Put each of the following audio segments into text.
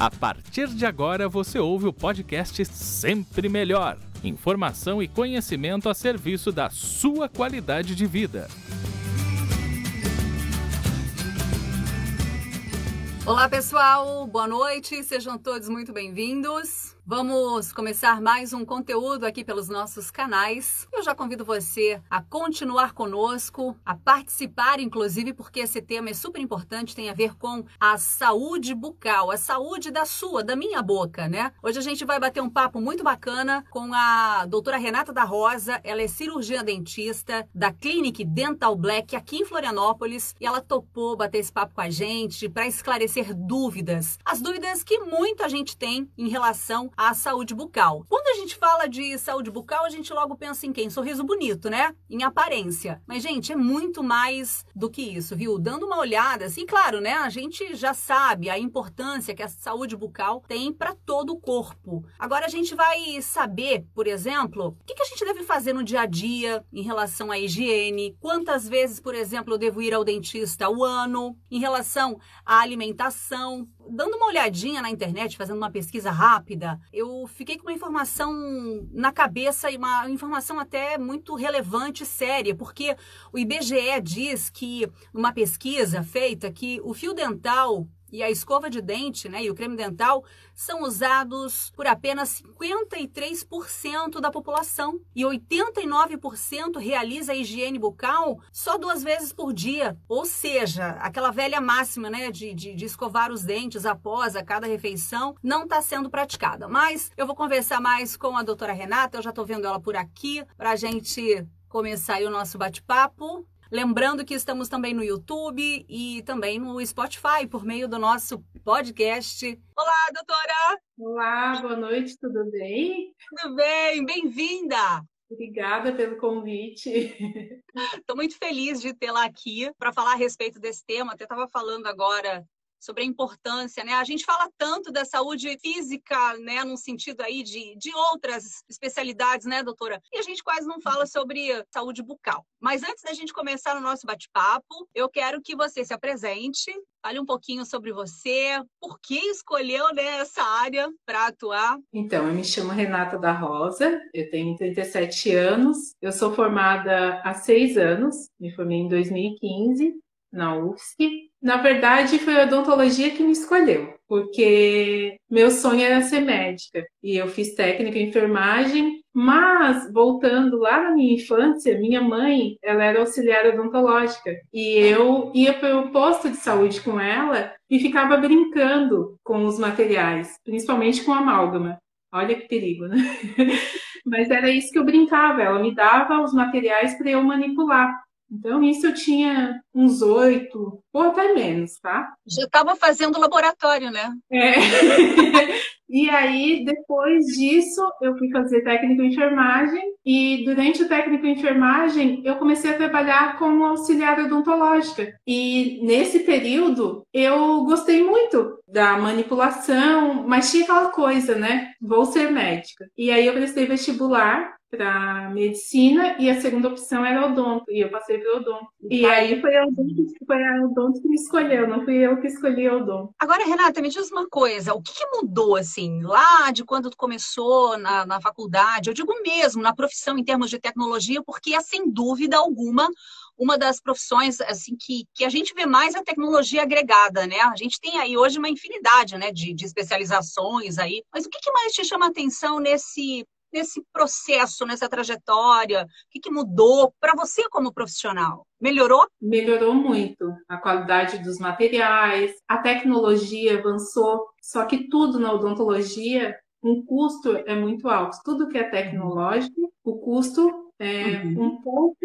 A partir de agora você ouve o podcast Sempre Melhor. Informação e conhecimento a serviço da sua qualidade de vida. Olá, pessoal. Boa noite. Sejam todos muito bem-vindos. Vamos começar mais um conteúdo aqui pelos nossos canais. Eu já convido você a continuar conosco, a participar, inclusive, porque esse tema é super importante, tem a ver com a saúde bucal, a saúde da sua, da minha boca, né? Hoje a gente vai bater um papo muito bacana com a doutora Renata da Rosa. Ela é cirurgiã dentista da Clinic Dental Black aqui em Florianópolis e ela topou bater esse papo com a gente para esclarecer dúvidas. As dúvidas que muita gente tem em relação a saúde bucal. Quando a gente fala de saúde bucal, a gente logo pensa em quem? Sorriso bonito, né? Em aparência. Mas, gente, é muito mais do que isso, viu? Dando uma olhada, assim, claro, né? A gente já sabe a importância que a saúde bucal tem para todo o corpo. Agora, a gente vai saber, por exemplo, o que, que a gente deve fazer no dia a dia em relação à higiene, quantas vezes, por exemplo, eu devo ir ao dentista ao ano, em relação à alimentação, dando uma olhadinha na internet, fazendo uma pesquisa rápida, eu fiquei com uma informação na cabeça e uma informação até muito relevante e séria, porque o IBGE diz que, numa pesquisa feita, que o fio dental e a escova de dente né, e o creme dental são usados por apenas 53% da população e 89% realiza a higiene bucal só duas vezes por dia. Ou seja, aquela velha máxima né, de, de, de escovar os dentes após a cada refeição não está sendo praticada. Mas eu vou conversar mais com a doutora Renata, eu já estou vendo ela por aqui, para a gente começar o nosso bate-papo. Lembrando que estamos também no YouTube e também no Spotify por meio do nosso podcast. Olá, doutora! Olá, boa noite, tudo bem? Tudo bem, bem-vinda! Obrigada pelo convite. Estou muito feliz de tê-la aqui para falar a respeito desse tema. Até estava falando agora sobre a importância, né? A gente fala tanto da saúde física, né, num sentido aí de, de outras especialidades, né, doutora? E a gente quase não fala sobre saúde bucal. Mas antes da gente começar o nosso bate-papo, eu quero que você se apresente, fale um pouquinho sobre você, por que escolheu né, essa área para atuar. Então, eu me chamo Renata da Rosa, eu tenho 37 anos, eu sou formada há seis anos, me formei em 2015 na UFSC na verdade, foi a odontologia que me escolheu, porque meu sonho era ser médica e eu fiz técnica em enfermagem. Mas voltando lá na minha infância, minha mãe, ela era auxiliar odontológica e eu ia para o posto de saúde com ela e ficava brincando com os materiais, principalmente com amálgama. Olha que perigo, né? Mas era isso que eu brincava. Ela me dava os materiais para eu manipular. Então, isso eu tinha uns oito, ou até menos, tá? Já estava fazendo laboratório, né? É. e aí, depois disso, eu fui fazer técnico em enfermagem. E durante o técnico em enfermagem, eu comecei a trabalhar como auxiliar odontológica. E nesse período, eu gostei muito da manipulação, mas tinha aquela coisa, né? Vou ser médica. E aí, eu prestei vestibular para medicina e a segunda opção era odonto e eu passei para odonto. E aí foi a odonto, foi a odonto que me escolheu, não fui eu que escolhi odonto. Agora, Renata, me diz uma coisa, o que, que mudou assim lá de quando tu começou na, na faculdade? Eu digo mesmo na profissão em termos de tecnologia, porque é sem dúvida alguma uma das profissões assim que, que a gente vê mais a tecnologia agregada, né? A gente tem aí hoje uma infinidade, né, de, de especializações aí. Mas o que, que mais te chama atenção nesse nesse processo, nessa trajetória? O que, que mudou para você como profissional? Melhorou? Melhorou muito. A qualidade dos materiais, a tecnologia avançou, só que tudo na odontologia, um custo é muito alto. Tudo que é tecnológico, o custo é uhum. um pouco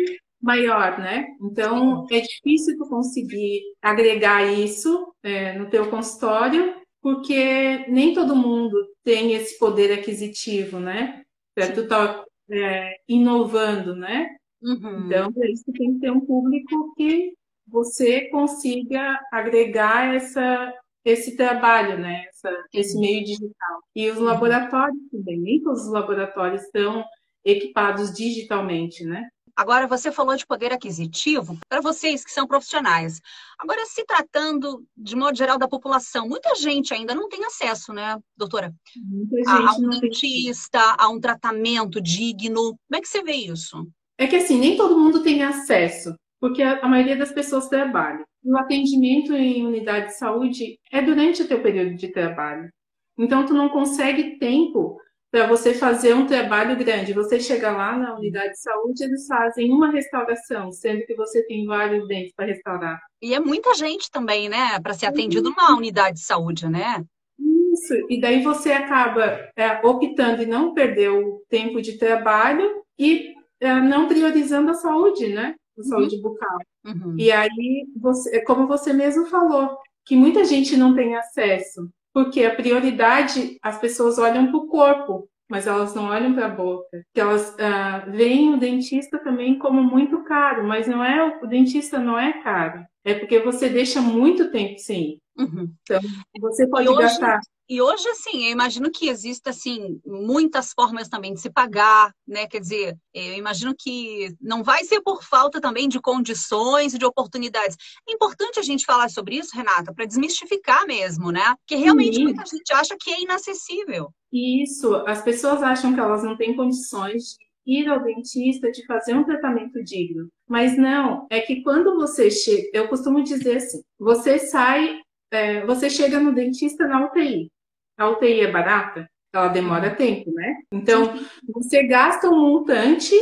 maior, né? Então é difícil tu conseguir agregar isso é, no teu consultório, porque nem todo mundo tem esse poder aquisitivo, né? Tu estar tá, é, inovando, né? Uhum. Então, é isso tem que ter um público que você consiga agregar essa, esse trabalho, né? Essa, esse meio digital. E os uhum. laboratórios também, nem todos os laboratórios estão equipados digitalmente, né? Agora, você falou de poder aquisitivo para vocês que são profissionais. Agora, se tratando, de modo geral, da população, muita gente ainda não tem acesso, né, doutora? Muita gente a, a um não dentista, tem... a um tratamento digno. Como é que você vê isso? É que assim, nem todo mundo tem acesso, porque a, a maioria das pessoas trabalha. O atendimento em unidade de saúde é durante o teu período de trabalho. Então, tu não consegue tempo para você fazer um trabalho grande. Você chega lá na unidade de saúde, eles fazem uma restauração, sendo que você tem vários dentes para restaurar. E é muita gente também, né, para ser atendido numa unidade de saúde, né? Isso, e daí você acaba é, optando em não perder o tempo de trabalho e é, não priorizando a saúde, né? A uhum. saúde bucal. Uhum. E aí, você, como você mesmo falou, que muita gente não tem acesso. Porque a prioridade, as pessoas olham para o corpo, mas elas não olham para a boca. Que elas uh, veem o dentista também como muito caro, mas não é o dentista não é caro. É porque você deixa muito tempo sem. Uhum. Então, você pode hoje, gastar e hoje, assim, eu imagino que exista, assim, muitas formas também de se pagar, né? Quer dizer, eu imagino que não vai ser por falta também de condições e de oportunidades. É importante a gente falar sobre isso, Renata, para desmistificar mesmo, né? Porque realmente Sim. muita gente acha que é inacessível. Isso, as pessoas acham que elas não têm condições de ir ao dentista, de fazer um tratamento digno. Mas não, é que quando você chega, eu costumo dizer assim, você sai, é, você chega no dentista na UTI a UTI é barata, ela demora tempo, né? Então, você gasta um montante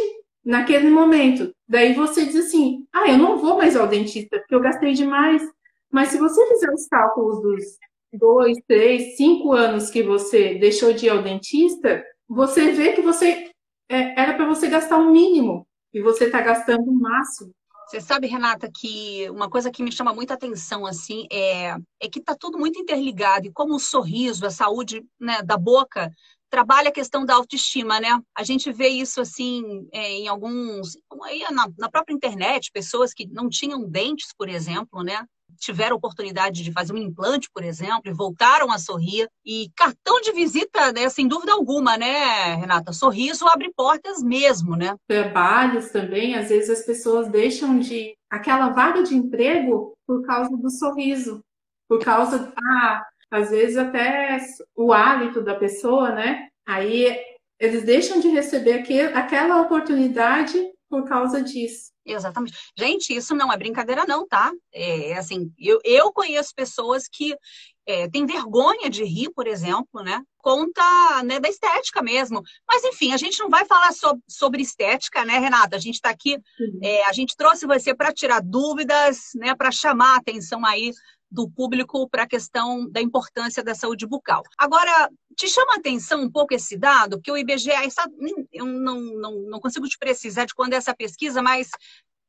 naquele momento. Daí você diz assim: ah, eu não vou mais ao dentista, porque eu gastei demais. Mas se você fizer os cálculos dos dois, três, cinco anos que você deixou de ir ao dentista, você vê que você é, era para você gastar o mínimo e você está gastando o máximo. Você sabe, Renata, que uma coisa que me chama muita atenção assim é, é que está tudo muito interligado e como o sorriso, a saúde né, da boca trabalha a questão da autoestima, né? A gente vê isso assim é, em alguns na, na própria internet, pessoas que não tinham dentes, por exemplo, né? Tiveram oportunidade de fazer um implante, por exemplo, e voltaram a sorrir. E cartão de visita, né, sem dúvida alguma, né, Renata? Sorriso abre portas mesmo, né? Trabalhos também, às vezes as pessoas deixam de aquela vaga de emprego por causa do sorriso, por causa, ah, às vezes até o hálito da pessoa, né? Aí eles deixam de receber aquele, aquela oportunidade por causa disso. Exatamente. Gente, isso não é brincadeira, não, tá? É, é assim, eu, eu conheço pessoas que é, têm vergonha de rir, por exemplo, né? Conta né, da estética mesmo. Mas, enfim, a gente não vai falar so, sobre estética, né, Renata? A gente está aqui, é, a gente trouxe você para tirar dúvidas, né, para chamar a atenção aí do público para a questão da importância da saúde bucal. Agora, te chama a atenção um pouco esse dado, porque o IBGE, eu não, não, não consigo te precisar de quando é essa pesquisa, mas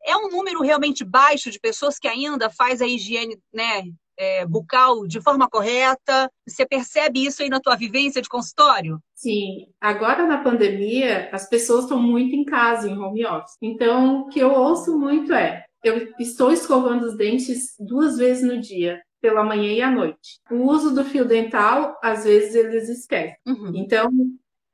é um número realmente baixo de pessoas que ainda faz a higiene né, é, bucal de forma correta? Você percebe isso aí na tua vivência de consultório? Sim, agora na pandemia as pessoas estão muito em casa, em home office. Então, o que eu ouço muito é: eu estou escovando os dentes duas vezes no dia, pela manhã e à noite. O uso do fio dental, às vezes eles esquecem. Uhum. Então,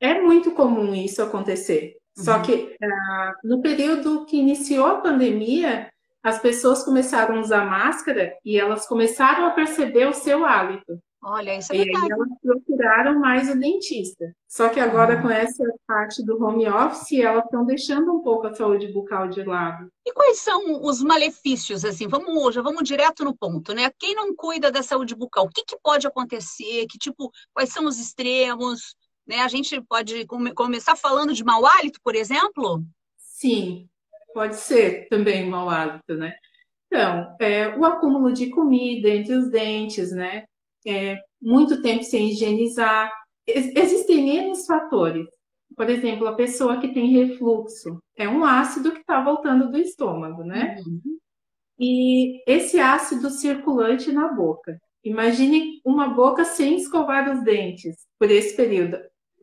é muito comum isso acontecer. Uhum. Só que uh, no período que iniciou a pandemia, as pessoas começaram a usar máscara e elas começaram a perceber o seu hálito. Olha, isso é E verdade. aí elas procuraram mais o dentista. Só que agora, uhum. com essa parte do home office, elas estão deixando um pouco a saúde bucal de lado. E quais são os malefícios, assim? Vamos, já vamos direto no ponto, né? Quem não cuida da saúde bucal, o que, que pode acontecer? Que tipo, quais são os extremos? Né? A gente pode come começar falando de mau hálito, por exemplo? Sim, pode ser também mau hálito, né? Então, é, o acúmulo de comida entre os dentes, né? É, muito tempo sem higienizar. Existem N fatores. Por exemplo, a pessoa que tem refluxo é um ácido que está voltando do estômago, né? Uhum. E esse ácido circulante na boca. Imagine uma boca sem escovar os dentes por esse período.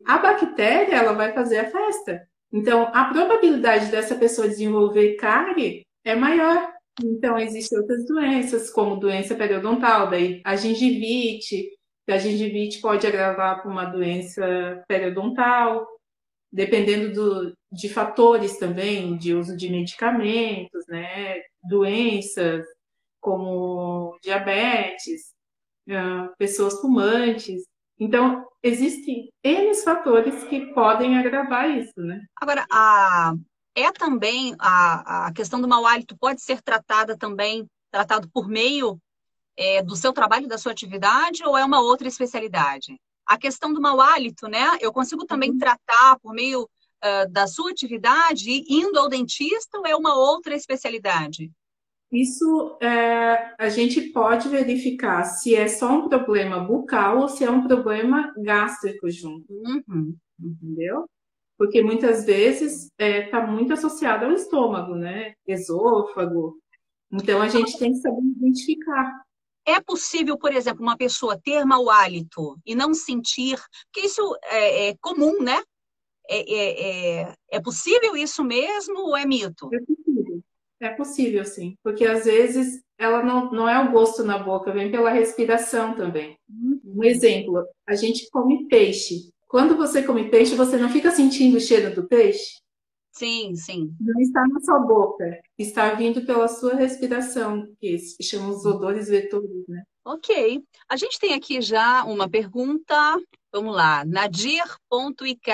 A bactéria ela vai fazer a festa. Então, a probabilidade dessa pessoa desenvolver cárie é maior. Então, existem outras doenças, como doença periodontal, daí a gengivite, a gengivite pode agravar para uma doença periodontal. dependendo do, de fatores também, de uso de medicamentos, né, doenças como diabetes, pessoas fumantes. Então, existem N fatores que podem agravar isso, né? Agora, a, é também a, a questão do mau hálito pode ser tratada também, tratado por meio é, do seu trabalho, da sua atividade, ou é uma outra especialidade? A questão do mau hálito, né? Eu consigo também uhum. tratar por meio uh, da sua atividade indo ao dentista ou é uma outra especialidade? Isso é, a gente pode verificar se é só um problema bucal ou se é um problema gástrico junto. Uhum. Entendeu? Porque muitas vezes está é, tá muito associado ao estômago, né? Esôfago. Então a gente tem que saber identificar. É possível, por exemplo, uma pessoa ter mau hálito e não sentir, porque isso é, é comum, né? É, é, é, é, possível isso mesmo ou é mito? É possível. É possível, sim. Porque às vezes ela não, não é o gosto na boca, vem pela respiração também. Uhum. Um exemplo, a gente come peixe. Quando você come peixe, você não fica sentindo o cheiro do peixe? Sim, sim. Não está na sua boca, está vindo pela sua respiração, que chamam os odores vetores, né? Ok. A gente tem aqui já uma pergunta. Vamos lá. Nadir.ik.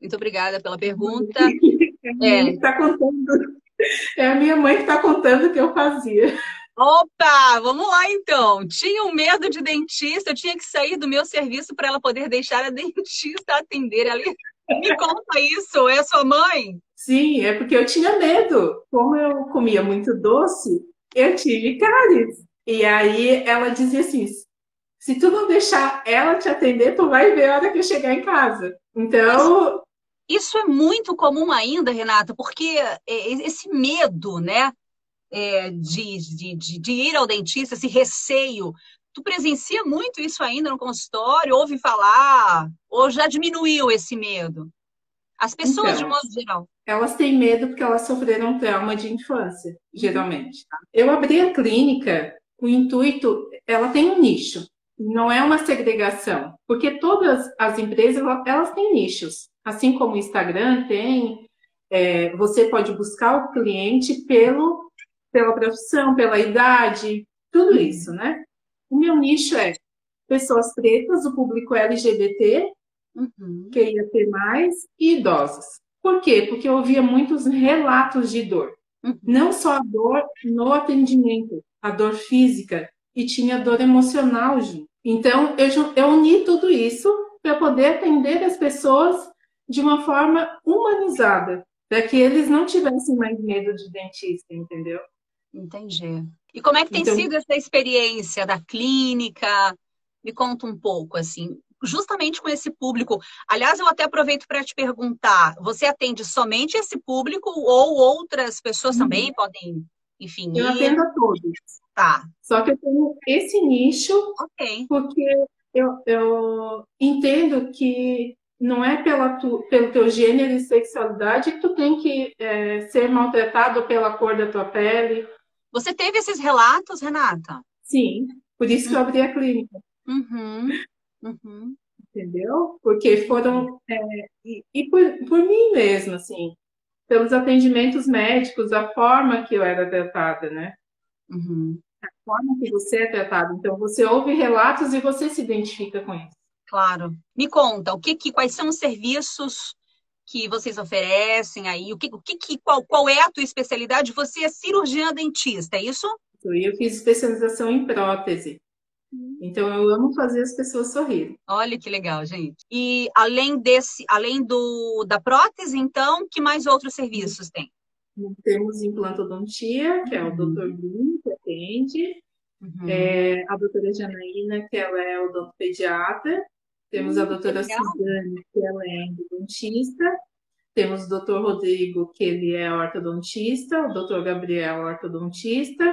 Muito obrigada pela pergunta. É. Tá contando. é a minha mãe que está contando o que eu fazia. Opa, vamos lá então. Tinha um medo de dentista, eu tinha que sair do meu serviço para ela poder deixar a dentista atender. Ela me conta isso, é sua mãe? Sim, é porque eu tinha medo. Como eu comia muito doce, eu tive cáries. E aí ela dizia assim: se tu não deixar ela te atender, tu vai ver a hora que eu chegar em casa. Então. Isso é muito comum ainda, Renata, porque é, esse medo, né, é, de, de, de, de ir ao dentista, esse receio, Tu presencia muito isso ainda no consultório? Ouve falar? Ou já diminuiu esse medo? As pessoas, então, de modo geral. Elas têm medo porque elas sofreram trauma de infância, geralmente. Tá? Eu abri a clínica com o intuito, ela tem um nicho, não é uma segregação, porque todas as empresas elas têm nichos, assim como o Instagram tem. É, você pode buscar o cliente pelo pela profissão, pela idade, tudo isso, né? O meu nicho é pessoas pretas, o público LGBT, uhum. que ia ter mais, e idosos. Por quê? Porque eu ouvia muitos relatos de dor. Uhum. Não só a dor no atendimento, a dor física, e tinha dor emocional junto. Então, eu, eu uni tudo isso para poder atender as pessoas de uma forma humanizada, para que eles não tivessem mais medo de dentista, entendeu? Entendi. E como é que tem então, sido essa experiência da clínica? Me conta um pouco, assim, justamente com esse público. Aliás, eu até aproveito para te perguntar: você atende somente esse público ou outras pessoas uhum. também podem, enfim? Eu ir... atendo a todos. Tá. Só que eu tenho esse nicho, okay. porque eu, eu entendo que não é pela tu, pelo teu gênero e sexualidade que tu tem que é, ser maltratado pela cor da tua pele, você teve esses relatos, Renata? Sim, por isso que eu abri a clínica. Uhum. Uhum. Entendeu? Porque foram. É, e, e por, por mim mesma, assim, pelos atendimentos médicos, a forma que eu era tratada, né? Uhum. A forma que você é tratado. Então, você ouve relatos e você se identifica com isso. Claro. Me conta, o que, que quais são os serviços que vocês oferecem aí? O que, o que, qual, qual é a tua especialidade? Você é cirurgiã dentista, é isso? Eu fiz especialização em prótese. Hum. Então eu amo fazer as pessoas sorrirem. Olha que legal, gente. E além desse, além do da prótese, então, que mais outros serviços tem? Temos implantodontia, que é o uhum. Dr. Bruno que atende. Uhum. É, a doutora Janaína, que ela é odontopediatra. Temos hum, a doutora Suzane, que ela é endodontista. Temos o doutor Rodrigo, que ele é ortodontista. O doutor Gabriel, ortodontista.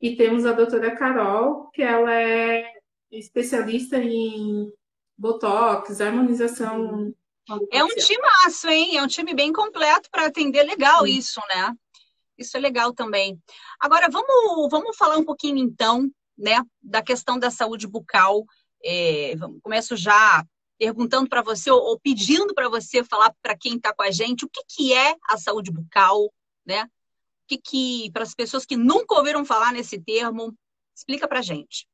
E temos a doutora Carol, que ela é especialista em botox, harmonização. É um timaço, hein? É um time bem completo para atender legal Sim. isso, né? Isso é legal também. Agora, vamos, vamos falar um pouquinho, então, né, da questão da saúde bucal é, começo já perguntando para você ou, ou pedindo para você falar para quem está com a gente o que, que é a saúde bucal, né? O que, que para as pessoas que nunca ouviram falar nesse termo, explica para gente.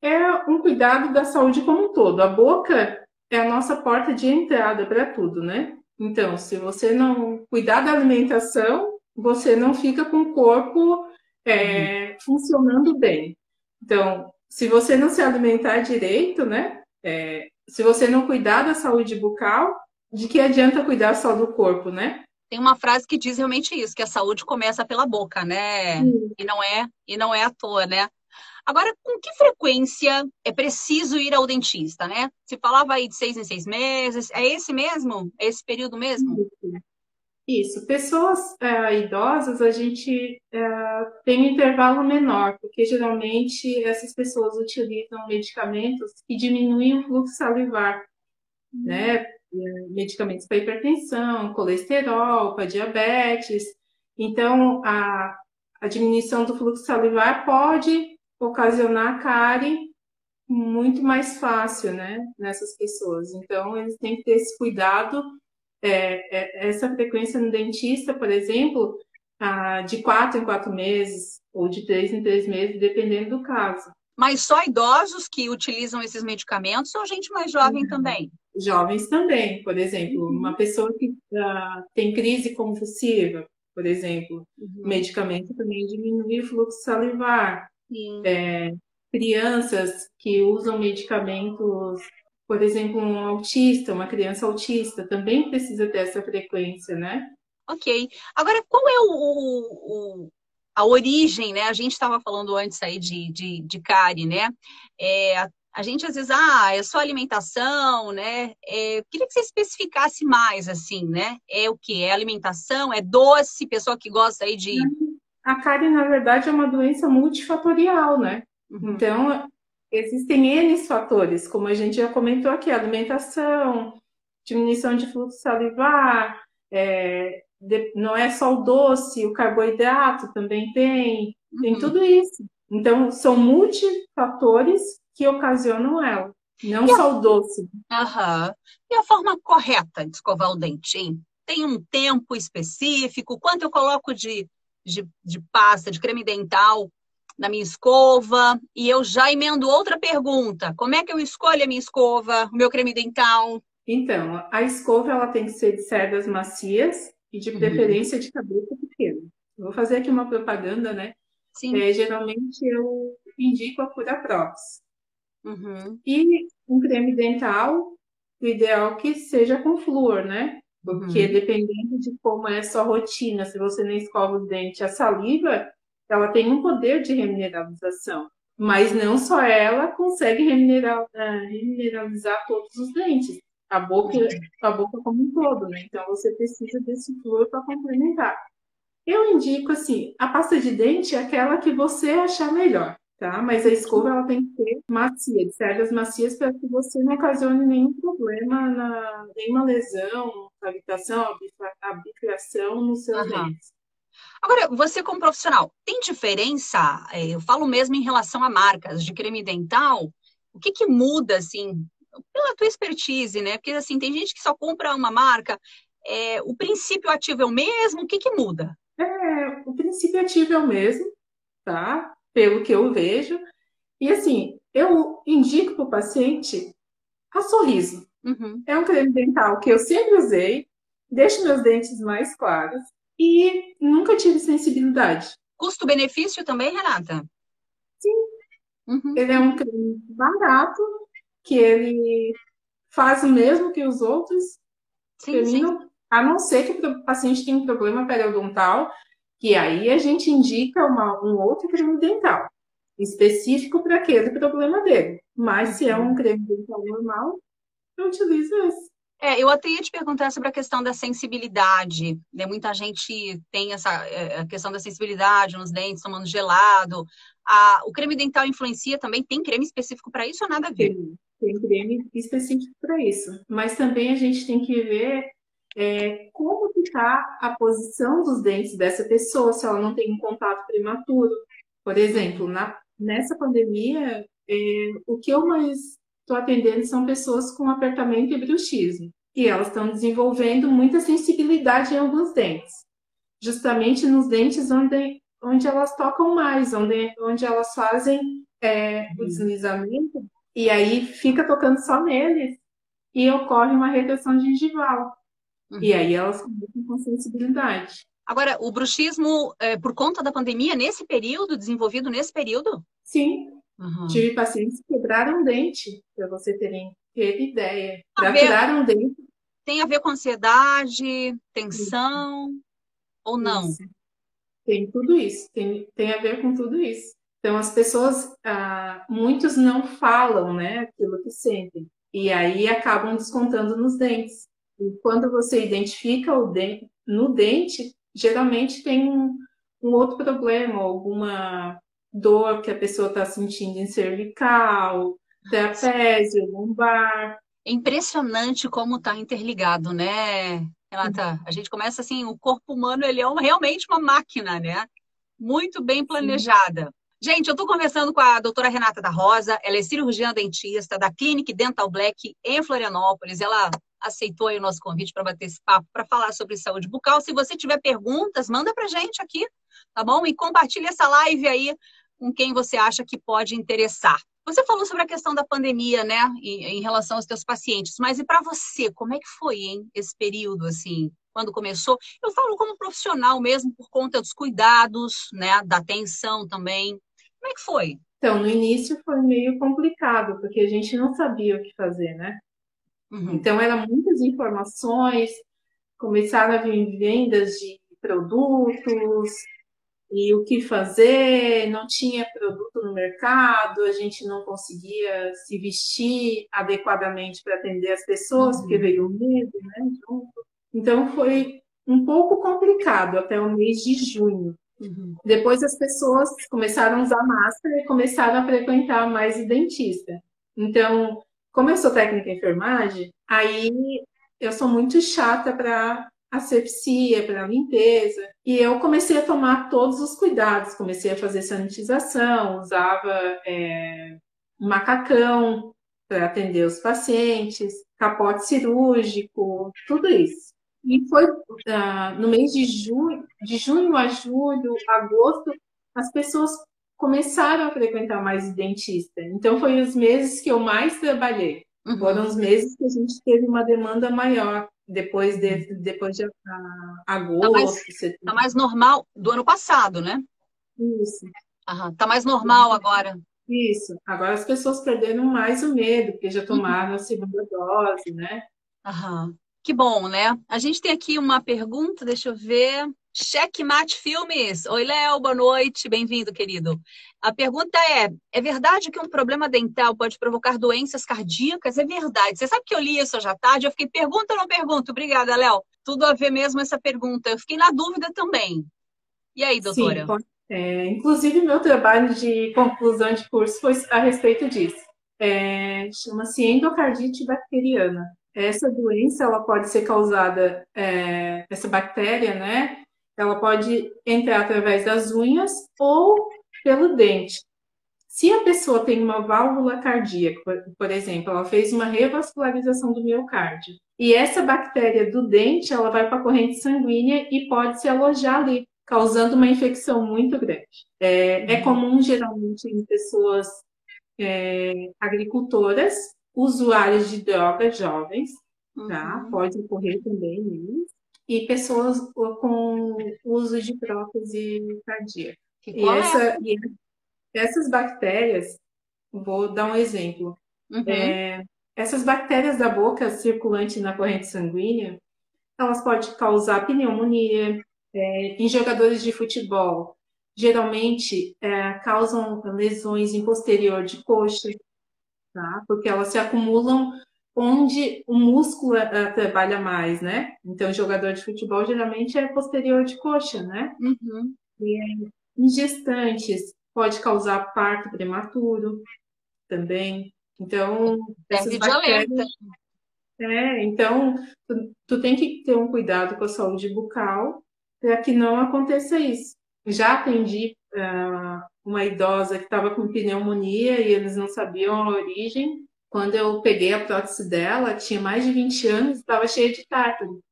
É um cuidado da saúde como um todo. A boca é a nossa porta de entrada para tudo, né? Então, se você não cuidar da alimentação, você não fica com o corpo é, uhum. funcionando bem. Então, se você não se alimentar direito, né? É, se você não cuidar da saúde bucal, de que adianta cuidar só do corpo, né? Tem uma frase que diz realmente isso, que a saúde começa pela boca, né? Sim. E não é, e não é à toa, né? Agora, com que frequência é preciso ir ao dentista, né? Se falava aí de seis em seis meses, é esse mesmo? É esse período mesmo? Isso. Pessoas é, idosas, a gente é, tem um intervalo menor, porque geralmente essas pessoas utilizam medicamentos que diminuem o fluxo salivar, uhum. né? Medicamentos para hipertensão, colesterol, para diabetes. Então, a, a diminuição do fluxo salivar pode ocasionar cárie muito mais fácil, né, nessas pessoas. Então, eles têm que ter esse cuidado. É, é, essa frequência no dentista, por exemplo, ah, de quatro em quatro meses ou de três em três meses, dependendo do caso. Mas só idosos que utilizam esses medicamentos ou gente mais jovem uhum. também? Jovens também, por exemplo, uhum. uma pessoa que uh, tem crise convulsiva, por exemplo, uhum. o medicamento também diminui o fluxo salivar. É, crianças que usam medicamentos, por exemplo, um autista, uma criança autista, também precisa ter essa frequência, né? Ok. Agora, qual é o, o a origem, né? A gente estava falando antes aí de, de, de cárie, né? É, a gente às vezes, ah, é só alimentação, né? É, queria que você especificasse mais, assim, né? É o que? É alimentação? É doce? Pessoa que gosta aí de a cárie, na verdade, é uma doença multifatorial, né? Uhum. Então, existem N fatores, como a gente já comentou aqui, alimentação, diminuição de fluxo salivar, é, de, não é só o doce, o carboidrato também tem, tem uhum. tudo isso. Então, são multifatores que ocasionam ela, não e só a... o doce. Uhum. E a forma correta de escovar o dente, hein? Tem um tempo específico? Quanto eu coloco de de, de pasta, de creme dental na minha escova. E eu já emendo outra pergunta: como é que eu escolho a minha escova, o meu creme dental? Então, a escova ela tem que ser de cerdas macias e de uhum. preferência uhum. de cabeça pequena. vou fazer aqui uma propaganda, né? Sim. É, geralmente eu indico a Cura Prox. Uhum. E um creme dental, o ideal que seja com flúor, né? Porque uhum. dependendo de como é a sua rotina, se você não escova os dentes, a saliva, ela tem um poder de remineralização. Mas não só ela consegue remineral, uh, remineralizar todos os dentes. A boca, a boca como um todo, né? Então você precisa desse flúor para complementar. Eu indico assim, a pasta de dente é aquela que você achar melhor tá? Mas a escova ela tem que ser macia, de cerdas macias, para que você não ocasione nenhum problema, na, nenhuma lesão, cavitação, abifração nos seus uhum. dentes. Agora, você como profissional, tem diferença? É, eu falo mesmo em relação a marcas de creme dental. O que, que muda, assim, pela tua expertise, né? Porque, assim, tem gente que só compra uma marca. É, o princípio ativo é o mesmo? O que, que muda? É, o princípio ativo é o mesmo, tá? pelo que eu vejo. E assim, eu indico para o paciente a sorriso. Uhum. É um creme dental que eu sempre usei, deixa meus dentes mais claros e nunca tive sensibilidade. Custo-benefício também, Renata? Sim. Uhum. Ele é um creme barato, que ele faz o mesmo que os outros. Sim, sim. A não ser que o paciente tenha um problema periodontal, que aí a gente indica uma, um outro creme dental, específico para aquele problema dele. Mas se é um uhum. creme dental normal, eu utilizo esse. É, eu até ia te perguntar sobre a questão da sensibilidade. Né? Muita gente tem essa é, a questão da sensibilidade nos dentes, tomando gelado. A, o creme dental influencia também? Tem creme específico para isso ou nada a ver? Tem, tem creme específico para isso. Mas também a gente tem que ver é, como está a posição dos dentes dessa pessoa, se ela não tem um contato prematuro. Por exemplo, na, nessa pandemia, é, o que eu mais estou atendendo são pessoas com apertamento e bruxismo. E elas estão desenvolvendo muita sensibilidade em alguns dentes. Justamente nos dentes onde, onde elas tocam mais, onde, onde elas fazem é, o deslizamento, e aí fica tocando só neles, e ocorre uma regressão gengival. Uhum. E aí elas começam com sensibilidade. Agora, o bruxismo, é, por conta da pandemia, nesse período, desenvolvido nesse período? Sim. Uhum. Tive pacientes que quebraram um dente, para você terem ter ideia. Quebraram um dente. Tem a ver com ansiedade, tensão, isso. ou não? Isso. Tem tudo isso, tem, tem a ver com tudo isso. Então, as pessoas, ah, muitos não falam, né, aquilo que sentem. E aí acabam descontando nos dentes. E quando você identifica o dente, no dente, geralmente tem um, um outro problema, alguma dor que a pessoa está sentindo em cervical, trapézio, lombar. É impressionante como está interligado, né, Renata? A gente começa assim, o corpo humano ele é uma, realmente uma máquina, né? Muito bem planejada. Sim. Gente, eu estou conversando com a doutora Renata da Rosa, ela é cirurgiã dentista da Clinic Dental Black em Florianópolis. Ela aceitou o nosso convite para bater esse papo, para falar sobre saúde bucal. Se você tiver perguntas, manda para gente aqui, tá bom? E compartilha essa live aí com quem você acha que pode interessar. Você falou sobre a questão da pandemia, né, em, em relação aos seus pacientes, mas e para você, como é que foi, hein, esse período, assim, quando começou? Eu falo como profissional mesmo, por conta dos cuidados, né, da atenção também. Como é que foi? Então, no início foi meio complicado, porque a gente não sabia o que fazer, né? Uhum. Então, eram muitas informações, começaram a vir vendas de produtos e o que fazer, não tinha produto no mercado, a gente não conseguia se vestir adequadamente para atender as pessoas, uhum. porque veio o medo, né? Então, foi um pouco complicado até o mês de junho. Uhum. Depois as pessoas começaram a usar máscara e começaram a frequentar mais o dentista. Então, como eu sou técnica em enfermagem, aí eu sou muito chata para asepsia, para limpeza. E eu comecei a tomar todos os cuidados. Comecei a fazer sanitização, usava é, macacão para atender os pacientes, capote cirúrgico, tudo isso. E foi uh, no mês de junho, de junho a julho, agosto, as pessoas começaram a frequentar mais o dentista. Então, foi os meses que eu mais trabalhei. Uhum. Foram os meses que a gente teve uma demanda maior. Depois de, depois de uh, agosto. Tá mais, tá mais normal do ano passado, né? Isso. Uhum. Tá mais normal agora. Isso. Agora as pessoas perderam mais o medo, porque já tomaram uhum. a segunda dose, né? Aham. Que bom, né? A gente tem aqui uma pergunta, deixa eu ver. Checkmate Filmes. Oi, Léo, boa noite, bem-vindo, querido. A pergunta é: é verdade que um problema dental pode provocar doenças cardíacas? É verdade. Você sabe que eu li isso hoje à tarde? Eu fiquei, pergunta ou não pergunta? Obrigada, Léo. Tudo a ver mesmo essa pergunta. Eu fiquei na dúvida também. E aí, doutora? Sim, é, inclusive, meu trabalho de conclusão de curso foi a respeito disso. É, Chama-se endocardite bacteriana. Essa doença ela pode ser causada, é, essa bactéria, né? Ela pode entrar através das unhas ou pelo dente. Se a pessoa tem uma válvula cardíaca, por, exemplo, ela fez uma revascularização do miocárdio, e essa bactéria do dente, ela vai para a corrente sanguínea e pode se alojar ali, causando uma infecção muito grande. É, é comum, geralmente, em pessoas é, agricultoras, usuários de drogas jovens, tá? Uhum. Pode ocorrer também isso. E pessoas com uso de prótese cardíaca. E, essa, e essas bactérias, vou dar um exemplo. Uhum. É, essas bactérias da boca circulante na corrente sanguínea, elas podem causar pneumonia. É, em jogadores de futebol, geralmente é, causam lesões em posterior de coxa, tá? Porque elas se acumulam onde o músculo uh, trabalha mais, né? Então, jogador de futebol geralmente é posterior de coxa, né? Uhum. E em gestantes pode causar parto prematuro também. Então, essas bactérias... É, então, tu, tu tem que ter um cuidado com a saúde bucal para que não aconteça isso. Já atendi uh, uma idosa que estava com pneumonia e eles não sabiam a origem. Quando eu peguei a prótese dela, tinha mais de 20 anos, estava cheia de tártaro.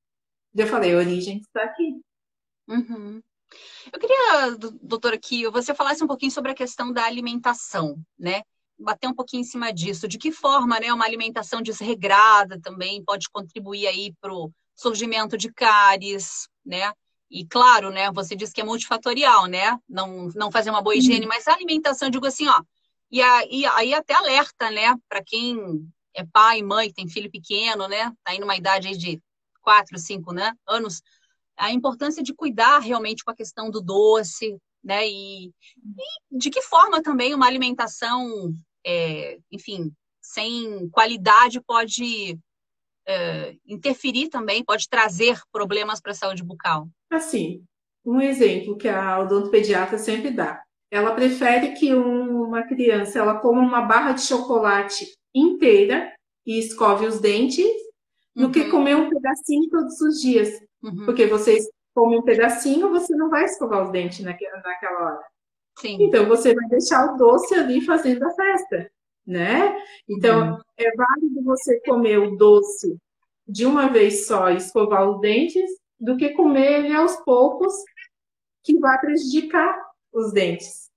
Eu falei, a origem está aqui. Uhum. Eu queria, doutora, que você falasse um pouquinho sobre a questão da alimentação, né? Bater um pouquinho em cima disso. De que forma, né, uma alimentação desregrada também pode contribuir aí para o surgimento de cáries, né? E claro, né, você disse que é multifatorial, né? Não, não fazer uma boa higiene, mas a alimentação, eu digo assim, ó, e aí, aí até alerta, né, para quem é pai, mãe, tem filho pequeno, né, tá aí numa idade aí de quatro, cinco, né, anos, a importância de cuidar realmente com a questão do doce, né, e, e de que forma também uma alimentação, é, enfim, sem qualidade pode é, interferir também, pode trazer problemas para a saúde bucal. Assim, um exemplo que a odontopediatra sempre dá ela prefere que um, uma criança ela coma uma barra de chocolate inteira e escove os dentes uhum. do que uhum. comer um pedacinho todos os dias. Uhum. Porque vocês comem um pedacinho, você não vai escovar os dentes naquela, naquela hora. Sim. Então você vai deixar o doce ali fazendo a festa, né? Então uhum. é válido você comer o doce de uma vez só e escovar os dentes do que comer ele aos poucos que vai prejudicar os dentes.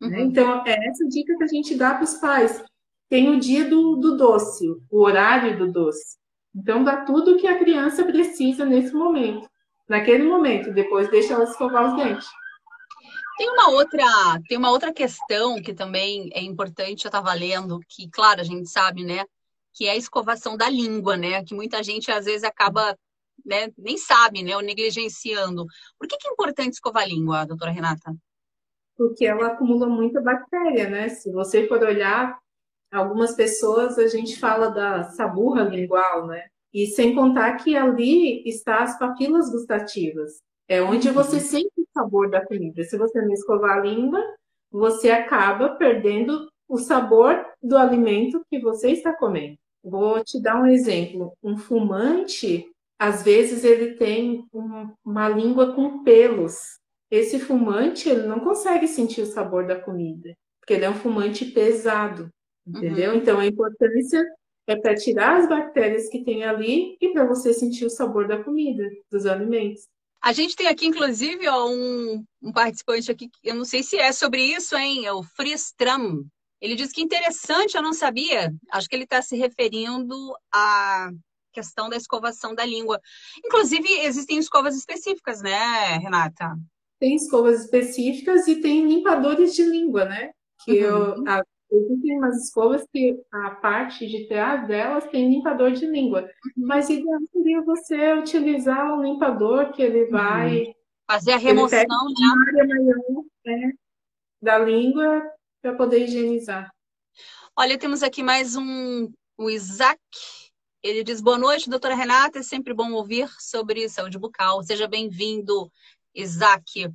Né? Uhum. Né? Então, é essa dica que a gente dá para os pais. Tem o dia do, do doce, o horário do doce. Então, dá tudo o que a criança precisa nesse momento. Naquele momento, depois deixa ela escovar os dentes. Tem uma outra, tem uma outra questão que também é importante, eu estava lendo, que, claro, a gente sabe, né? Que é a escovação da língua, né? Que muita gente às vezes acaba, né, nem sabe, né? Ou negligenciando. Por que, que é importante escovar a língua, doutora Renata? Porque ela acumula muita bactéria, né? Se você for olhar, algumas pessoas a gente fala da saburra lingual, né? E sem contar que ali está as papilas gustativas. É onde você uhum. sente o sabor da comida. Se você não escovar a língua, você acaba perdendo o sabor do alimento que você está comendo. Vou te dar um exemplo. Um fumante, às vezes, ele tem uma língua com pelos esse fumante ele não consegue sentir o sabor da comida, porque ele é um fumante pesado, entendeu? Uhum. Então a importância é para tirar as bactérias que tem ali e para você sentir o sabor da comida, dos alimentos. A gente tem aqui, inclusive, ó, um, um, participante aqui, eu não sei se é sobre isso, hein? É o Fristram. Ele diz que interessante, eu não sabia. Acho que ele está se referindo à questão da escovação da língua. Inclusive, existem escovas específicas, né, Renata? Tem escovas específicas e tem limpadores de língua, né? Que uhum. eu, a, existem umas escovas que a parte de trás delas tem limpador de língua. Uhum. Mas ideal seria você utilizar um limpador que ele vai uhum. fazer a remoção, né? área maior né, da língua para poder higienizar. Olha, temos aqui mais um, o Isaac. Ele diz: Boa noite, doutora Renata. É sempre bom ouvir sobre saúde bucal. Seja bem-vindo. Isaac.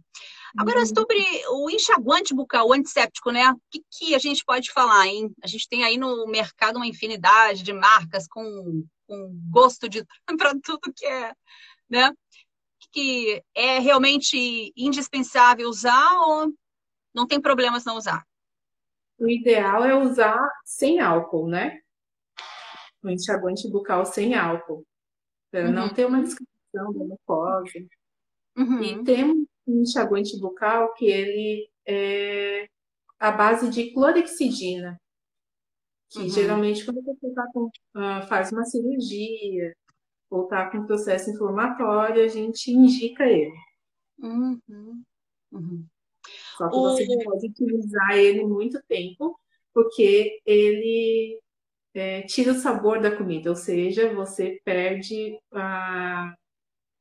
Agora, uhum. sobre o enxaguante bucal, o antisséptico, né? O que, que, a gente pode falar, hein? A gente tem aí no mercado uma infinidade de marcas com, com gosto de para tudo que é, né? Que é realmente indispensável usar ou não tem problema se não usar? O ideal é usar sem álcool, né? O enxaguante bucal sem álcool, para uhum. não ter uma descrição da mucosa. Uhum. E tem um enxaguante bucal que ele é a base de clorexidina, que uhum. geralmente quando você tá com, uh, faz uma cirurgia ou está com processo inflamatório, a gente indica ele. Uhum. Uhum. Só que você não pode utilizar ele muito tempo, porque ele é, tira o sabor da comida, ou seja, você perde a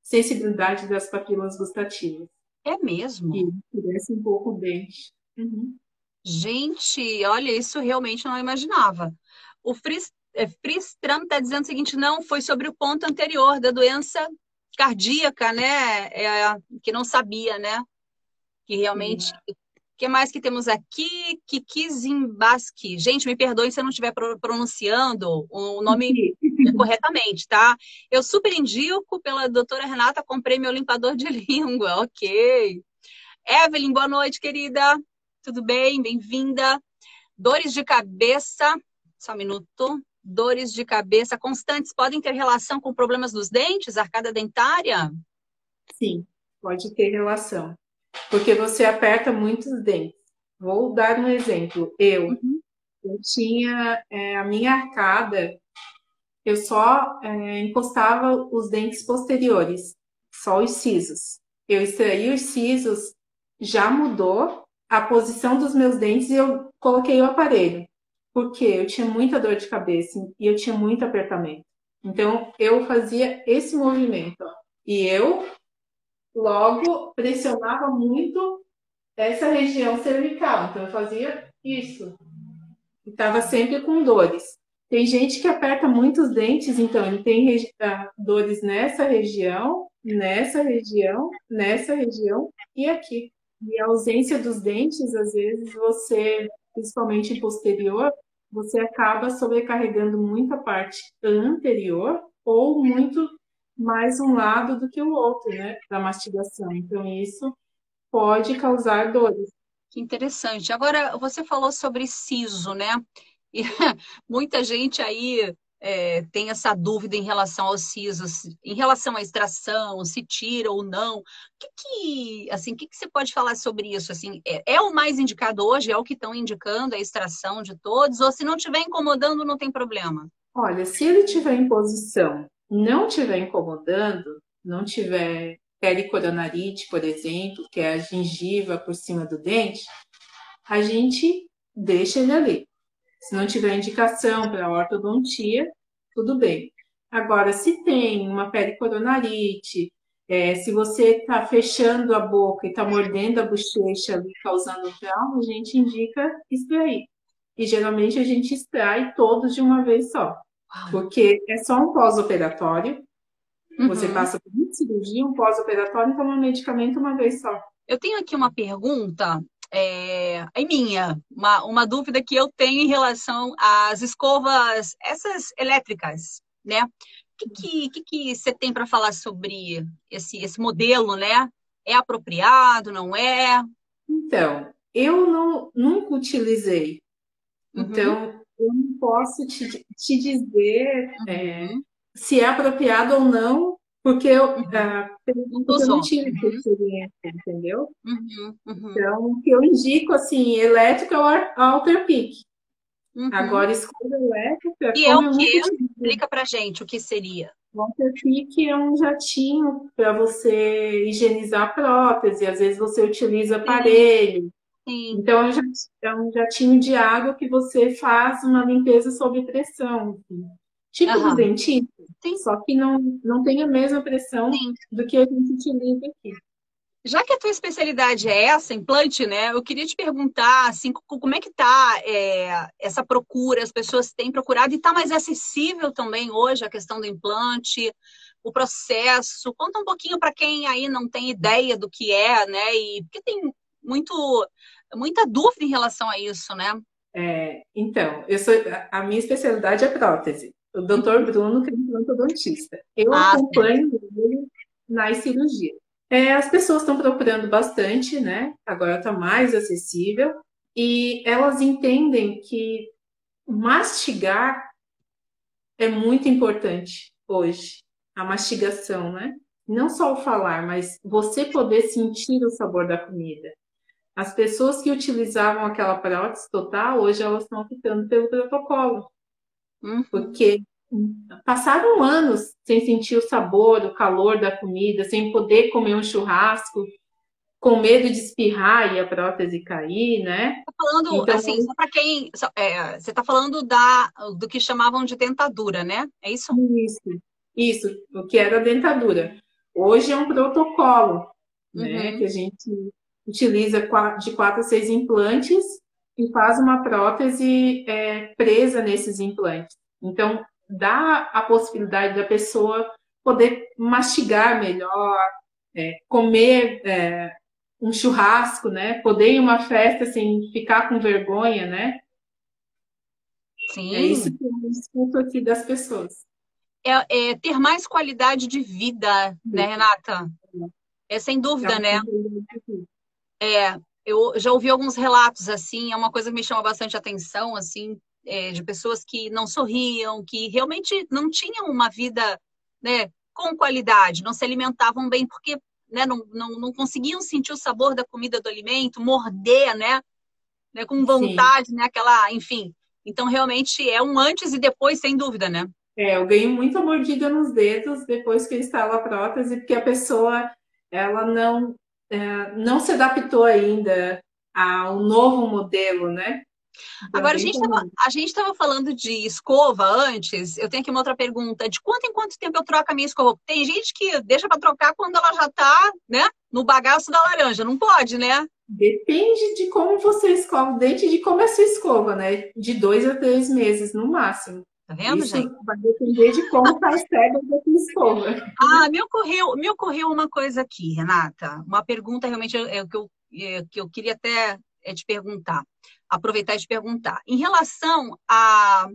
sensibilidade das papilas gustativas. É mesmo? E cresce um pouco o dente. Uhum. Gente, olha, isso realmente não imaginava. O Fristram está dizendo o seguinte: não, foi sobre o ponto anterior da doença cardíaca, né? É, que não sabia, né? Que realmente que mais que temos aqui? Kikizimbaski. Gente, me perdoe se eu não estiver pronunciando o nome corretamente, tá? Eu super indico pela doutora Renata, comprei meu limpador de língua, ok. Evelyn, boa noite, querida. Tudo bem? Bem-vinda. Dores de cabeça Só um minuto. Dores de cabeça constantes podem ter relação com problemas dos dentes, arcada dentária? Sim, pode ter relação. Porque você aperta muitos dentes. Vou dar um exemplo. Eu, uhum. eu tinha é, a minha arcada, eu só é, encostava os dentes posteriores, só os sisos. Eu extraí os sisos, já mudou a posição dos meus dentes e eu coloquei o aparelho. Porque eu tinha muita dor de cabeça e eu tinha muito apertamento. Então, eu fazia esse movimento. Ó. E eu, logo, pressionava muito essa região cervical. Então, eu fazia isso. Estava sempre com dores. Tem gente que aperta muito os dentes, então ele tem uh, dores nessa região, nessa região, nessa região e aqui. E a ausência dos dentes, às vezes, você, principalmente posterior, você acaba sobrecarregando muita parte anterior ou muito mais um lado do que o outro, né, da mastigação. Então, isso pode causar dores. Que interessante. Agora, você falou sobre siso, né? E muita gente aí é, tem essa dúvida em relação aos sisos, em relação à extração, se tira ou não. O que, que assim, que, que você pode falar sobre isso? Assim, é, é o mais indicado hoje? É o que estão indicando a extração de todos? Ou se não estiver incomodando, não tem problema? Olha, se ele tiver em posição, não estiver incomodando, não tiver pericoronarite, por exemplo, que é a gengiva por cima do dente, a gente deixa ele ali. Se não tiver indicação para ortodontia, tudo bem. Agora, se tem uma pericoronarite, é, se você está fechando a boca e está mordendo a bochecha ali, causando trauma, a gente indica extrair. E geralmente a gente extrai todos de uma vez só. Porque é só um pós-operatório. Uhum. Você passa por uma cirurgia, um pós-operatório, toma um medicamento uma vez só. Eu tenho aqui uma pergunta é, é minha, uma, uma dúvida que eu tenho em relação às escovas, essas elétricas, né? O que, que, que, você tem para falar sobre esse, esse modelo, né? É apropriado, não é? Então, eu não, nunca utilizei. Uhum. Então, eu não posso te, te dizer é, uhum. se é apropriado ou não porque eu, uhum. uh, eu não tive essa experiência, entendeu? Uhum, uhum. Então, o que eu indico, assim, elétrico é o Alter Peak. Uhum. Agora, escolha elétrica... E é o que? Explica pra gente o que seria. O Alter Peak é um jatinho para você higienizar a prótese. Às vezes você utiliza aparelho. Sim. Então, é um jatinho de água que você faz uma limpeza sob pressão. Assim. Tipo uhum. do dentista, Sim. só que não, não tem a mesma pressão Sim. do que a gente utiliza aqui. Já que a tua especialidade é essa, implante, né? Eu queria te perguntar, assim, como é que tá é, essa procura? As pessoas têm procurado e está mais acessível também hoje a questão do implante, o processo. Conta um pouquinho para quem aí não tem ideia do que é, né? E porque tem muito, muita dúvida em relação a isso, né? É, então, eu sou, a minha especialidade é prótese o doutor Bruno, que é implantodonista. Eu ah, acompanho ele nas cirurgias. É, as pessoas estão procurando bastante, né? Agora está mais acessível. E elas entendem que mastigar é muito importante hoje. A mastigação, né? Não só o falar, mas você poder sentir o sabor da comida. As pessoas que utilizavam aquela prótese total, hoje elas estão optando pelo protocolo. Uhum. Porque passaram anos sem sentir o sabor, o calor da comida, sem poder comer um churrasco, com medo de espirrar e a prótese cair, né? Tá falando, então, assim, só para quem. É, você está falando da, do que chamavam de dentadura, né? É isso? Isso, isso, o que era dentadura. Hoje é um protocolo, né, uhum. né? Que a gente utiliza de quatro a seis implantes e faz uma prótese é, presa nesses implantes. Então, dá a possibilidade da pessoa poder mastigar melhor, é, comer é, um churrasco, né? Poder ir em uma festa sem ficar com vergonha, né? Sim. É isso que eu escuto aqui das pessoas. É, é ter mais qualidade de vida, né, Renata? É sem dúvida, é né? É, eu já ouvi alguns relatos assim, é uma coisa que me chama bastante atenção, assim, é, de pessoas que não sorriam, que realmente não tinham uma vida né, com qualidade, não se alimentavam bem porque né, não, não, não conseguiam sentir o sabor da comida do alimento, morder, né, né com vontade, Sim. né, aquela, enfim. Então, realmente é um antes e depois, sem dúvida, né? É, eu ganhei muita mordida nos dedos depois que eu instalo a prótese, porque a pessoa, ela não, é, não se adaptou ainda ao novo modelo, né? Agora, a a gente estava falando de escova antes. Eu tenho aqui uma outra pergunta. De quanto em quanto tempo eu troco a minha escova? Tem gente que deixa para trocar quando ela já está né, no bagaço da laranja. Não pode, né? Depende de como você escova o dente e de como é a sua escova, né? De dois a três meses, no máximo. Tá vendo, Isso gente? vai depender de como está pedras da sua escova. Ah, me ocorreu, me ocorreu uma coisa aqui, Renata. Uma pergunta realmente é, que, eu, é, que eu queria até é, te perguntar aproveitar e te perguntar. Em relação a,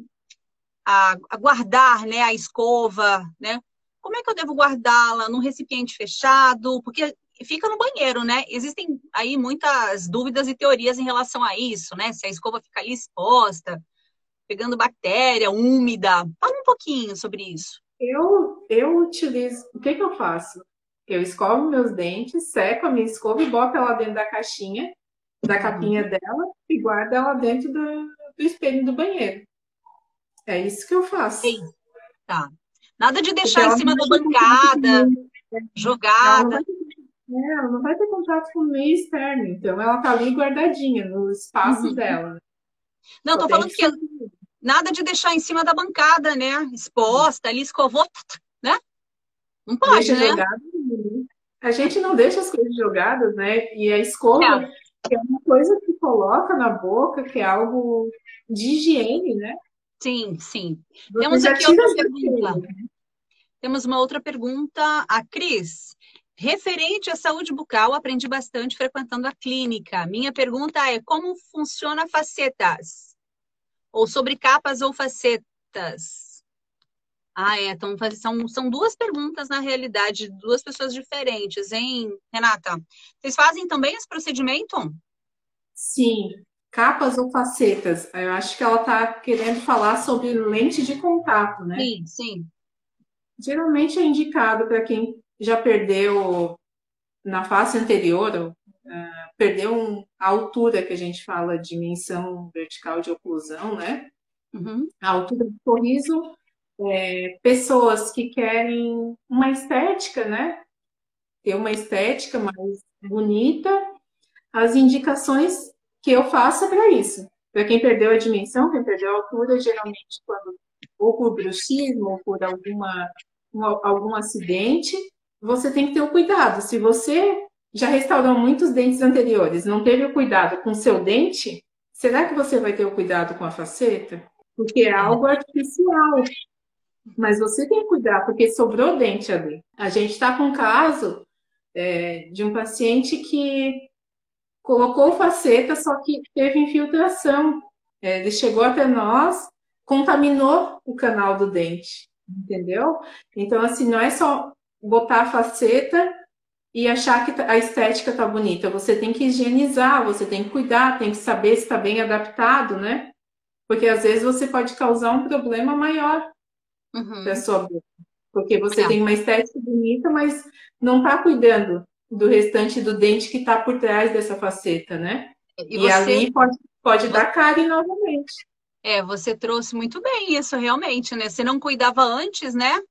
a, a guardar né, a escova, né? Como é que eu devo guardá-la num recipiente fechado? Porque fica no banheiro, né? Existem aí muitas dúvidas e teorias em relação a isso, né? Se a escova fica ali exposta, pegando bactéria, úmida. Fala um pouquinho sobre isso. Eu, eu utilizo. O que, que eu faço? Eu escovo meus dentes, seco a minha escova e boto ela dentro da caixinha da capinha dela e guarda ela dentro do, do espelho do banheiro. É isso que eu faço. Sim. Tá. Nada de deixar em cima da bancada, jogada. Ela é, ela não vai ter contato com o meio externo, então ela tá ali guardadinha no espaço uhum. dela. Não, tô falando que nada de deixar em cima da bancada, né? Exposta, ali escovou, né? Não pode, deixa né? Jogado, a gente não deixa as coisas jogadas, né? E a escova, é é uma coisa que coloca na boca, que é algo de higiene, né? Sim, sim. Você Temos aqui outra pergunta. Né? Temos uma outra pergunta. A Cris. Referente à saúde bucal, aprendi bastante frequentando a clínica. Minha pergunta é: como funciona facetas? Ou sobre capas ou facetas? Ah, é. Então, são, são duas perguntas, na realidade, duas pessoas diferentes, hein, Renata? Vocês fazem também esse procedimento? Sim. Capas ou facetas? Eu acho que ela está querendo falar sobre lente de contato, né? Sim, sim. Geralmente é indicado para quem já perdeu na face anterior, uh, perdeu um, a altura que a gente fala, dimensão vertical de oclusão, né? Uhum. A altura do sorriso é, pessoas que querem uma estética, né? Ter uma estética mais bonita, as indicações que eu faço é para isso. Para quem perdeu a dimensão, quem perdeu a altura, geralmente quando ou por bruxismo ou por alguma, algum acidente, você tem que ter o cuidado. Se você já restaurou muitos dentes anteriores, não teve o cuidado com seu dente, será que você vai ter o cuidado com a faceta? Porque é algo artificial. Mas você tem que cuidar, porque sobrou dente ali. A gente está com um caso é, de um paciente que colocou faceta, só que teve infiltração. É, ele chegou até nós, contaminou o canal do dente, entendeu? Então, assim, não é só botar a faceta e achar que a estética tá bonita. Você tem que higienizar, você tem que cuidar, tem que saber se está bem adaptado, né? Porque às vezes você pode causar um problema maior uhum. da sua boca. Porque você é. tem uma estética bonita, mas não está cuidando do restante do dente que está por trás dessa faceta, né? E, e você... ali pode, pode dar cárie novamente. É, você trouxe muito bem isso realmente, né? Você não cuidava antes, né?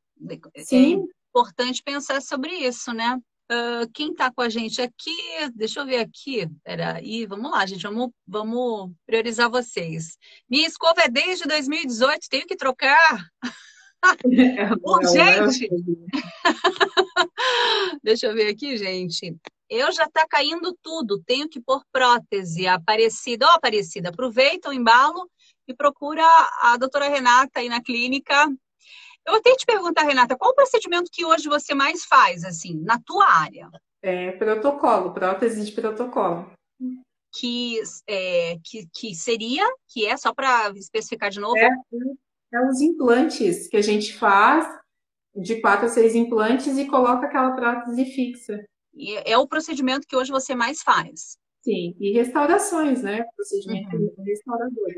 Sim. É importante pensar sobre isso, né? Uh, quem está com a gente aqui? Deixa eu ver aqui. Peraí, vamos lá, gente. Vamos, vamos priorizar vocês. Minha escova é desde 2018, tenho que trocar. Urgente! Deixa eu ver aqui, gente. Eu já tá caindo tudo, tenho que pôr prótese. Aparecida, ó, oh, Aparecida, aproveita o embalo e procura a doutora Renata aí na clínica. Eu vou te perguntar, Renata, qual o procedimento que hoje você mais faz, assim, na tua área? É protocolo, prótese de protocolo. Que, é, que, que seria, que é, só para especificar de novo? É, é os implantes que a gente faz, de quatro a seis implantes, e coloca aquela prótese fixa. E é o procedimento que hoje você mais faz. Sim, e restaurações, né? Procedimento uhum. restaurador.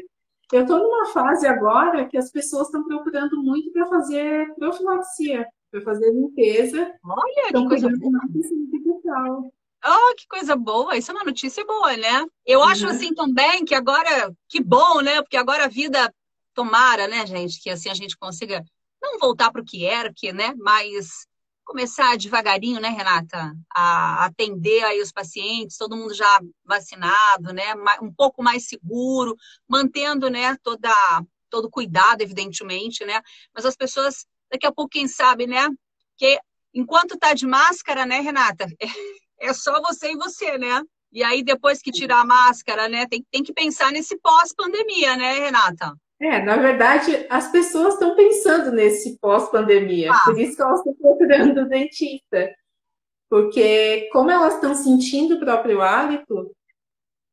Eu estou numa fase agora que as pessoas estão procurando muito para fazer profilaxia, para fazer limpeza. Olha, que coisa boa. Oh, que coisa boa! Isso é uma notícia boa, né? Eu uhum. acho assim também que agora, que bom, né? Porque agora a vida tomara, né, gente, que assim a gente consiga não voltar para o que era, que, né, mas começar devagarinho, né, Renata, a atender aí os pacientes, todo mundo já vacinado, né, um pouco mais seguro, mantendo, né, toda todo cuidado, evidentemente, né, mas as pessoas daqui a pouco quem sabe, né, que enquanto tá de máscara, né, Renata, é, só você e você, né? E aí depois que tirar a máscara, né, tem, tem que pensar nesse pós-pandemia, né, Renata? É, na verdade, as pessoas estão pensando nesse pós-pandemia, ah. por isso que elas estão procurando o dentista. Porque, como elas estão sentindo o próprio hálito,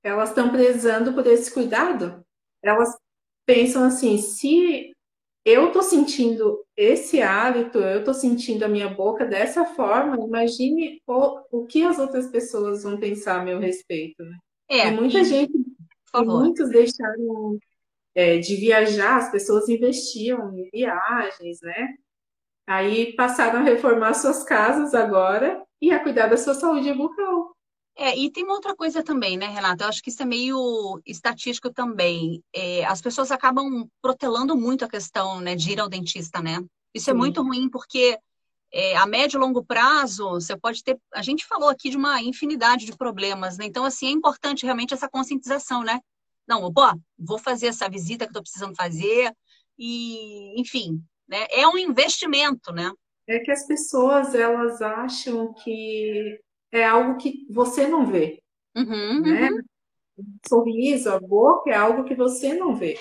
elas estão prezando por esse cuidado. Elas pensam assim: se eu estou sentindo esse hálito, eu estou sentindo a minha boca dessa forma, imagine o, o que as outras pessoas vão pensar a meu respeito. Né? É, e muita gente, muitos deixaram é, de viajar, as pessoas investiam em viagens, né? Aí passaram a reformar suas casas agora e a cuidar da sua saúde bucal. É, e tem uma outra coisa também, né, Renata? Eu acho que isso é meio estatístico também. É, as pessoas acabam protelando muito a questão né, de ir ao dentista, né? Isso é Sim. é muito ruim porque é, a médio e longo prazo você pode ter. A gente falou aqui de uma infinidade de problemas, né? Então, assim, é importante realmente essa conscientização, né? Não, pô, vou fazer essa visita que estou precisando fazer, e, enfim, né? É um investimento, né? É que as pessoas, elas acham que é algo que você não vê, uhum, né? Uhum. O sorriso, a boca é algo que você não vê.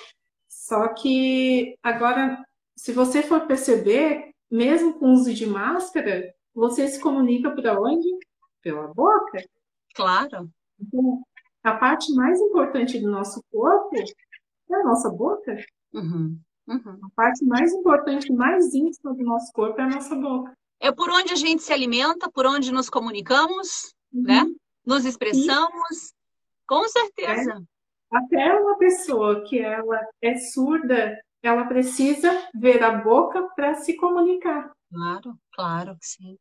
Só que agora, se você for perceber, mesmo com o uso de máscara, você se comunica por onde? Pela boca. Claro. Então, a parte mais importante do nosso corpo é a nossa boca. Uhum, uhum. A parte mais importante, mais íntima do nosso corpo é a nossa boca. É por onde a gente se alimenta, por onde nos comunicamos, uhum. né? Nos expressamos. Com certeza. É. Até uma pessoa que ela é surda, ela precisa ver a boca para se comunicar. Claro, claro que sim.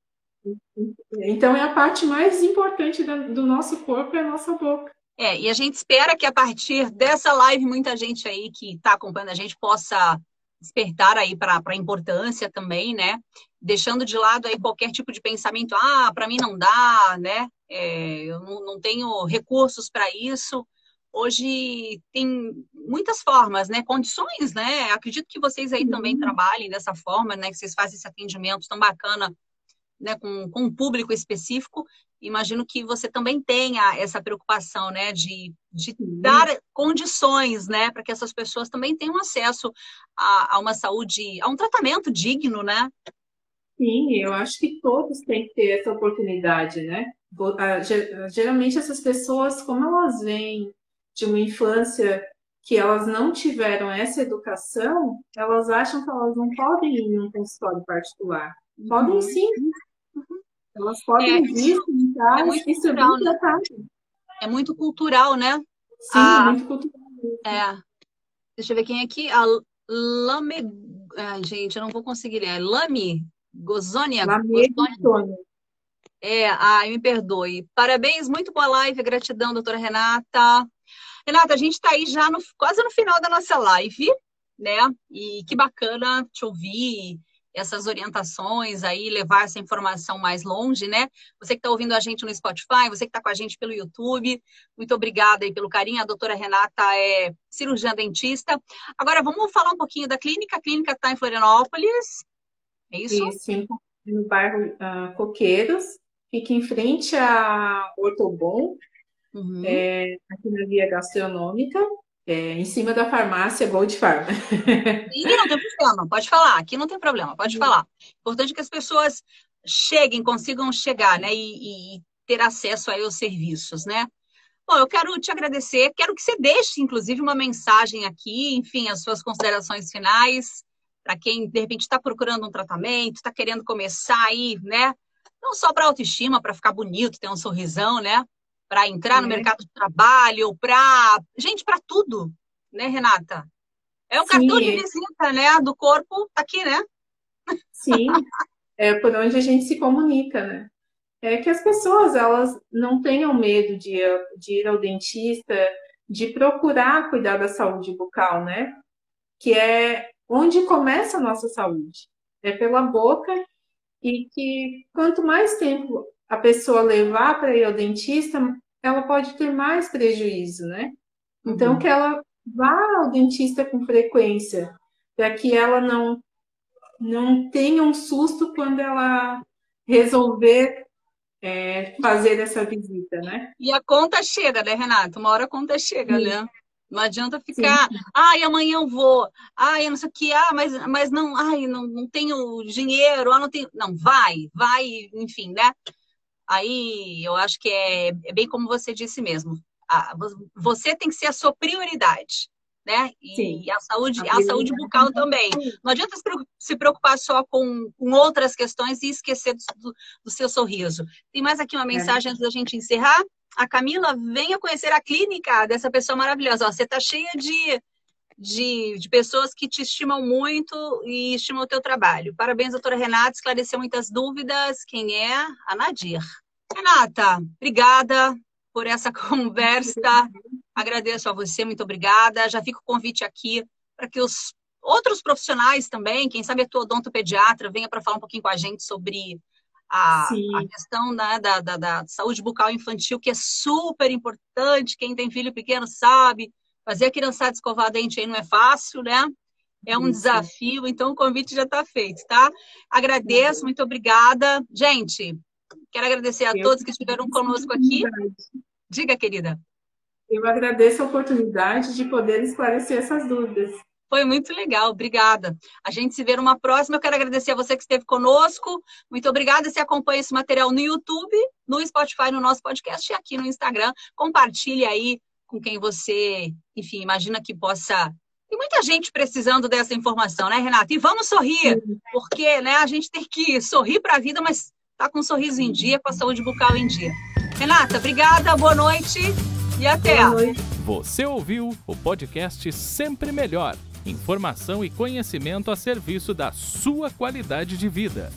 Então é a parte mais importante do nosso corpo é a nossa boca. É, e a gente espera que a partir dessa live, muita gente aí que está acompanhando a gente possa despertar aí para a importância também, né? Deixando de lado aí qualquer tipo de pensamento, ah, para mim não dá, né? É, eu não, não tenho recursos para isso. Hoje tem muitas formas, né? Condições, né? Acredito que vocês aí também uhum. trabalhem dessa forma, né? Que vocês fazem esse atendimento tão bacana né, com, com um público específico, imagino que você também tenha essa preocupação, né, de, de dar condições, né, para que essas pessoas também tenham acesso a, a, uma saúde, a um tratamento digno, né? Sim, eu acho que todos têm que ter essa oportunidade, né? Geralmente essas pessoas, como elas vêm de uma infância que elas não tiveram essa educação, elas acham que elas não podem ir em um consultório particular. Podem uhum. sim, elas podem é, vir, sentar é muito cultural, né? É muito cultural, né? Sim, a, muito cultural. É. Deixa eu ver quem é aqui. A Lame. Ai, gente, eu não vou conseguir ler. Lame Gozônia. Lame Gozônia. É, ai, me perdoe. Parabéns, muito boa live. Gratidão, doutora Renata. Renata, a gente está aí já no, quase no final da nossa live, né? E que bacana te ouvir essas orientações aí, levar essa informação mais longe, né? Você que está ouvindo a gente no Spotify, você que está com a gente pelo YouTube, muito obrigada aí pelo carinho. A doutora Renata é cirurgiã dentista. Agora vamos falar um pouquinho da clínica. A clínica está em Florianópolis, é isso? Isso, no bairro uh, Coqueiros, fica em frente à Ortobon, uhum. é, aqui na via gastronômica. É, em cima da farmácia Gold Farm. Sim, não tem problema, pode falar. Aqui não tem problema, pode falar. Importante que as pessoas cheguem, consigam chegar, né? E, e ter acesso aí aos serviços, né? Bom, eu quero te agradecer, quero que você deixe, inclusive, uma mensagem aqui, enfim, as suas considerações finais, para quem, de repente, está procurando um tratamento, está querendo começar aí, né? Não só para autoestima, para ficar bonito, ter um sorrisão, né? Para entrar no mercado de trabalho, para gente, para tudo, né, Renata? É um cartão de visita, né? Do corpo, tá aqui, né? Sim, é por onde a gente se comunica, né? É que as pessoas, elas não tenham medo de, de ir ao dentista, de procurar cuidar da saúde bucal, né? Que é onde começa a nossa saúde. É pela boca e que quanto mais tempo a pessoa levar para ir ao dentista, ela pode ter mais prejuízo, né? Então, uhum. que ela vá ao dentista com frequência, para que ela não, não tenha um susto quando ela resolver é, fazer essa visita, né? E a conta chega, né, Renata? Uma hora a conta chega, Sim. né? Não adianta ficar, Sim. ai, amanhã eu vou, ai, eu não sei o que, ah, mas, mas não, ai, não, não tenho dinheiro, ah, não tenho. Não, vai, vai, enfim, né? Aí eu acho que é, é bem como você disse mesmo. você tem que ser a sua prioridade né? E Sim. a saúde, a, a saúde bucal também. Não adianta se preocupar só com, com outras questões e esquecer do, do, seu sorriso. Tem mais aqui uma é. mensagem é. antes da gente encerrar. A Camila, venha conhecer a clínica dessa pessoa maravilhosa. Ó, você está cheia de, de, de, pessoas que te estimam muito e estimam o teu trabalho. Parabéns, doutora Renata, esclareceu muitas dúvidas. Quem é? A Nadir. Renata, obrigada por essa conversa. Agradeço a você, muito obrigada. Já fica o convite aqui para que os outros profissionais também, quem sabe a tua odontopediatra, venha para falar um pouquinho com a gente sobre a, a questão né, da, da, da, saúde bucal infantil, que é super importante. Quem tem filho pequeno sabe. Fazer a criançada escovar dente aí não é fácil, né? É um Isso. desafio, então o convite já está feito, tá? Agradeço, muito obrigada. Gente, quero agradecer a Eu todos que estiveram conosco aqui. Diga, querida. Eu agradeço a oportunidade de poder esclarecer essas dúvidas. Foi muito legal, obrigada. A gente se vê numa próxima. Eu quero agradecer a você que esteve conosco. Muito obrigada. Se acompanha esse material no YouTube, no Spotify, no nosso podcast e aqui no Instagram. Compartilhe aí com quem você, enfim, imagina que possa. Tem muita gente precisando dessa informação, né, Renata? E vamos sorrir, porque né, a gente tem que sorrir para a vida, mas tá com um sorriso em dia, com a saúde bucal em dia. Renata, obrigada, boa noite. E até! Você ouviu o podcast Sempre Melhor. Informação e conhecimento a serviço da sua qualidade de vida.